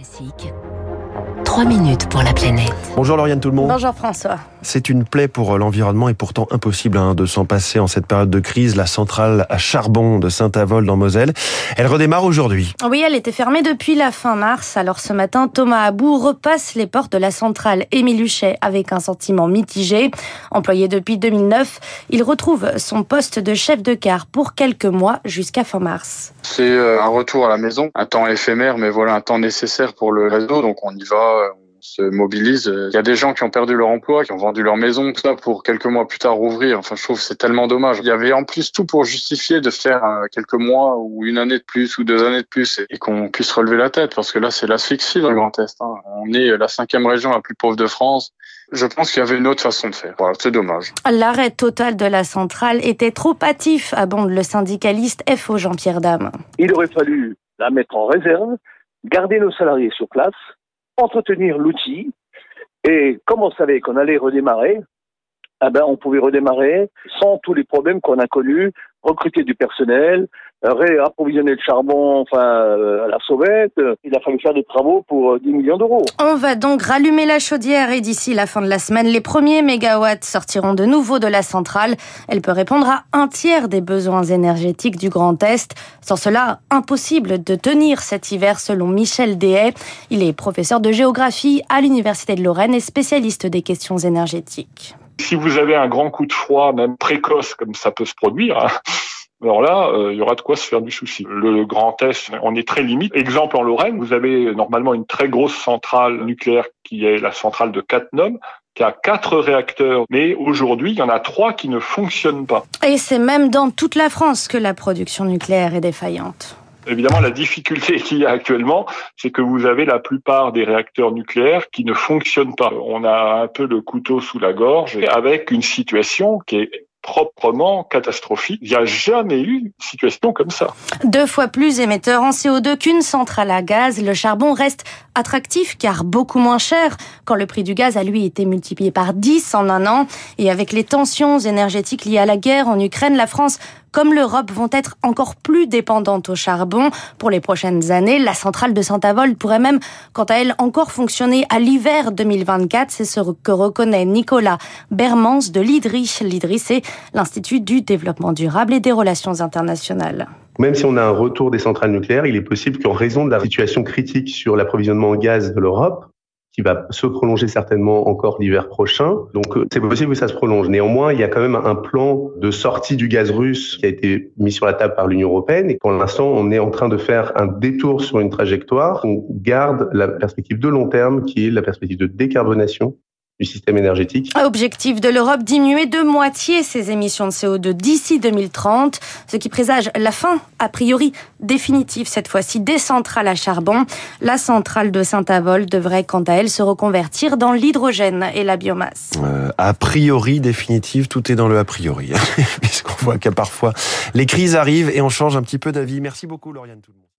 Classique. 3 minutes pour la planète. Bonjour Lauriane tout le monde. Bonjour François. C'est une plaie pour l'environnement et pourtant impossible hein, de s'en passer en cette période de crise. La centrale à charbon de Saint-Avold dans Moselle, elle redémarre aujourd'hui. Oui, elle était fermée depuis la fin mars. Alors ce matin, Thomas Abou repasse les portes de la centrale Émile Huchet avec un sentiment mitigé. Employé depuis 2009, il retrouve son poste de chef de car pour quelques mois jusqu'à fin mars. C'est euh, un retour à la maison, un temps éphémère, mais voilà un temps nécessaire pour le réseau. Donc on y va, on se. Il y a des gens qui ont perdu leur emploi, qui ont vendu leur maison, tout ça pour quelques mois plus tard rouvrir. Enfin, je trouve que c'est tellement dommage. Il y avait en plus tout pour justifier de faire euh, quelques mois ou une année de plus ou deux années de plus et qu'on puisse relever la tête parce que là, c'est l'asphyxie dans le Grand Est. Hein. On est la cinquième région la plus pauvre de France. Je pense qu'il y avait une autre façon de faire. Voilà, c'est dommage. L'arrêt total de la centrale était trop hâtif, abonde le syndicaliste FO Jean-Pierre Dame. Il aurait fallu la mettre en réserve, garder nos salariés sur place, entretenir l'outil, et comme on savait qu'on allait redémarrer, eh ben, on pouvait redémarrer sans tous les problèmes qu'on a connus, recruter du personnel, réapprovisionner le charbon enfin, euh, à la sauvette. Il a fallu faire des travaux pour 10 millions d'euros. On va donc rallumer la chaudière et d'ici la fin de la semaine, les premiers mégawatts sortiront de nouveau de la centrale. Elle peut répondre à un tiers des besoins énergétiques du Grand Est. Sans cela, impossible de tenir cet hiver selon Michel Dehay. Il est professeur de géographie à l'Université de Lorraine et spécialiste des questions énergétiques. Si vous avez un grand coup de froid, même précoce, comme ça peut se produire, hein, alors là, il y aura de quoi se faire du souci. Le Grand Est, on est très limite. Exemple en Lorraine, vous avez normalement une très grosse centrale nucléaire qui est la centrale de Cattenom, qui a quatre réacteurs, mais aujourd'hui, il y en a trois qui ne fonctionnent pas. Et c'est même dans toute la France que la production nucléaire est défaillante. Évidemment, la difficulté qu'il y a actuellement, c'est que vous avez la plupart des réacteurs nucléaires qui ne fonctionnent pas. On a un peu le couteau sous la gorge avec une situation qui est proprement catastrophique. Il n'y a jamais eu une situation comme ça. Deux fois plus émetteur en CO2 qu'une centrale à gaz, le charbon reste attractif car beaucoup moins cher quand le prix du gaz a lui été multiplié par 10 en un an. Et avec les tensions énergétiques liées à la guerre en Ukraine, la France comme l'Europe vont être encore plus dépendantes au charbon pour les prochaines années. La centrale de Saint-Avold pourrait même, quant à elle, encore fonctionner à l'hiver 2024. C'est ce que reconnaît Nicolas Bermans de l'IDRI. L'IDRI, c'est l'Institut du développement durable et des relations internationales. Même si on a un retour des centrales nucléaires, il est possible qu'en raison de la situation critique sur l'approvisionnement en gaz de l'Europe, qui va se prolonger certainement encore l'hiver prochain. Donc c'est possible que ça se prolonge. Néanmoins, il y a quand même un plan de sortie du gaz russe qui a été mis sur la table par l'Union européenne et pour l'instant, on est en train de faire un détour sur une trajectoire. On garde la perspective de long terme qui est la perspective de décarbonation du système énergétique. Objectif de l'Europe, diminuer de moitié ses émissions de CO2 d'ici 2030, ce qui présage la fin, a priori définitive cette fois-ci, des centrales à charbon. La centrale de Saint-Avold devrait quant à elle se reconvertir dans l'hydrogène et la biomasse. Euh, a priori définitive, tout est dans le a priori, puisqu'on voit que parfois les crises arrivent et on change un petit peu d'avis. Merci beaucoup Lauriane tout le monde.